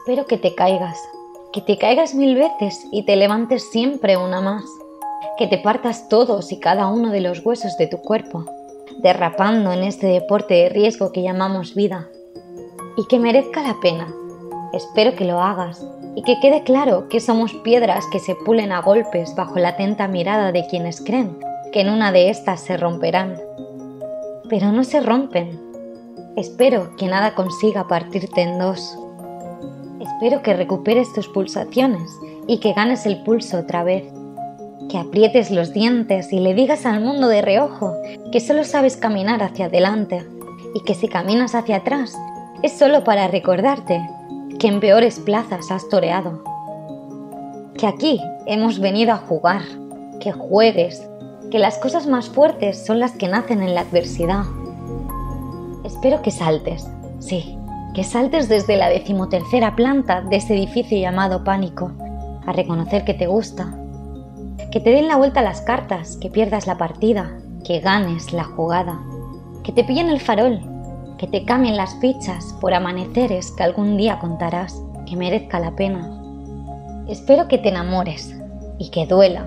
Espero que te caigas, que te caigas mil veces y te levantes siempre una más, que te partas todos y cada uno de los huesos de tu cuerpo, derrapando en este deporte de riesgo que llamamos vida, y que merezca la pena. Espero que lo hagas y que quede claro que somos piedras que se pulen a golpes bajo la atenta mirada de quienes creen que en una de estas se romperán. Pero no se rompen. Espero que nada consiga partirte en dos. Espero que recuperes tus pulsaciones y que ganes el pulso otra vez. Que aprietes los dientes y le digas al mundo de reojo que solo sabes caminar hacia adelante y que si caminas hacia atrás es solo para recordarte que en peores plazas has toreado. Que aquí hemos venido a jugar, que juegues, que las cosas más fuertes son las que nacen en la adversidad. Espero que saltes, sí, que saltes desde la decimotercera planta de ese edificio llamado pánico, a reconocer que te gusta, que te den la vuelta a las cartas, que pierdas la partida, que ganes la jugada, que te pillen el farol que te cambien las fichas por amaneceres que algún día contarás, que merezca la pena. Espero que te enamores y que duela,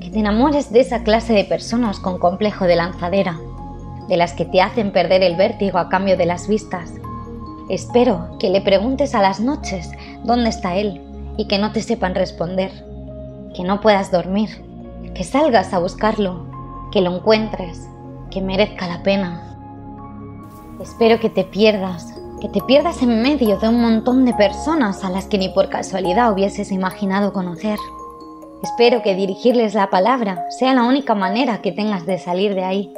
que te enamores de esa clase de personas con complejo de lanzadera, de las que te hacen perder el vértigo a cambio de las vistas. Espero que le preguntes a las noches dónde está él y que no te sepan responder, que no puedas dormir, que salgas a buscarlo, que lo encuentres, que merezca la pena. Espero que te pierdas, que te pierdas en medio de un montón de personas a las que ni por casualidad hubieses imaginado conocer. Espero que dirigirles la palabra sea la única manera que tengas de salir de ahí.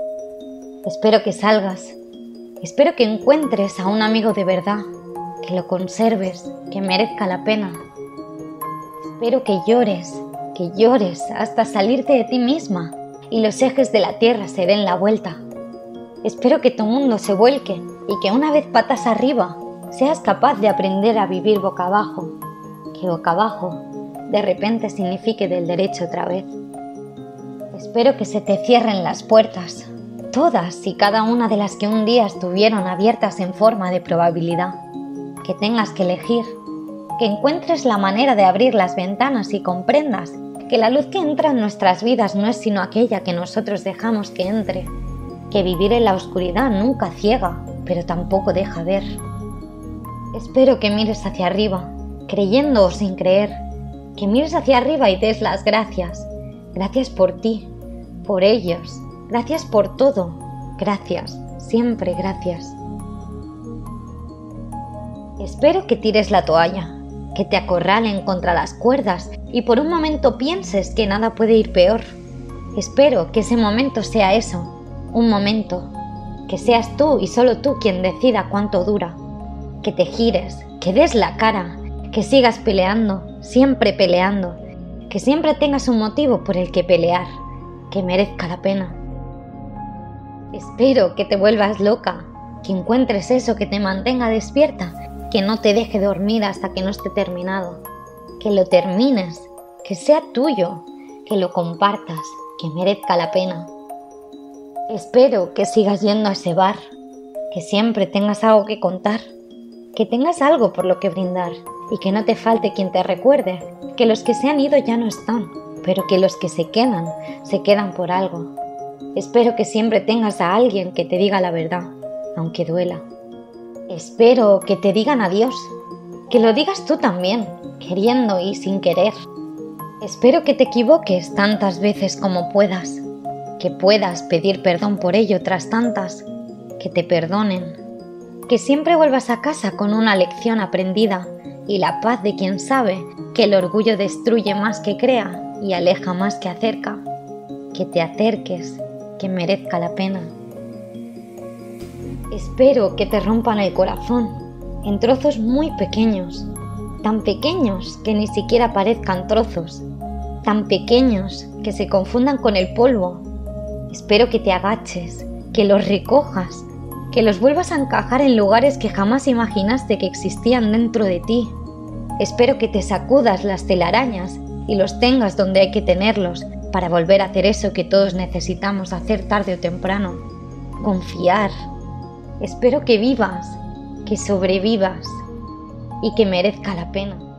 Espero que salgas. Espero que encuentres a un amigo de verdad, que lo conserves, que merezca la pena. Espero que llores, que llores hasta salirte de ti misma y los ejes de la tierra se den la vuelta Espero que tu mundo se vuelque y que una vez patas arriba seas capaz de aprender a vivir boca abajo, que boca abajo de repente signifique del derecho otra vez. Espero que se te cierren las puertas, todas y cada una de las que un día estuvieron abiertas en forma de probabilidad, que tengas que elegir, que encuentres la manera de abrir las ventanas y comprendas que la luz que entra en nuestras vidas no es sino aquella que nosotros dejamos que entre que vivir en la oscuridad nunca ciega, pero tampoco deja ver. Espero que mires hacia arriba, creyendo o sin creer, que mires hacia arriba y des las gracias. Gracias por ti, por ellos, gracias por todo, gracias, siempre gracias. Espero que tires la toalla, que te acorralen contra las cuerdas y por un momento pienses que nada puede ir peor. Espero que ese momento sea eso, un momento, que seas tú y solo tú quien decida cuánto dura, que te gires, que des la cara, que sigas peleando, siempre peleando, que siempre tengas un motivo por el que pelear, que merezca la pena. Espero que te vuelvas loca, que encuentres eso que te mantenga despierta, que no te deje dormir hasta que no esté terminado, que lo termines, que sea tuyo, que lo compartas, que merezca la pena. Espero que sigas yendo a ese bar, que siempre tengas algo que contar, que tengas algo por lo que brindar y que no te falte quien te recuerde que los que se han ido ya no están, pero que los que se quedan, se quedan por algo. Espero que siempre tengas a alguien que te diga la verdad, aunque duela. Espero que te digan adiós, que lo digas tú también, queriendo y sin querer. Espero que te equivoques tantas veces como puedas que puedas pedir perdón por ello tras tantas, que te perdonen, que siempre vuelvas a casa con una lección aprendida y la paz de quien sabe que el orgullo destruye más que crea y aleja más que acerca, que te acerques, que merezca la pena. Espero que te rompan el corazón en trozos muy pequeños, tan pequeños que ni siquiera parezcan trozos, tan pequeños que se confundan con el polvo Espero que te agaches, que los recojas, que los vuelvas a encajar en lugares que jamás imaginaste que existían dentro de ti. Espero que te sacudas las telarañas y los tengas donde hay que tenerlos para volver a hacer eso que todos necesitamos hacer tarde o temprano. Confiar. Espero que vivas, que sobrevivas, y que merezca la pena.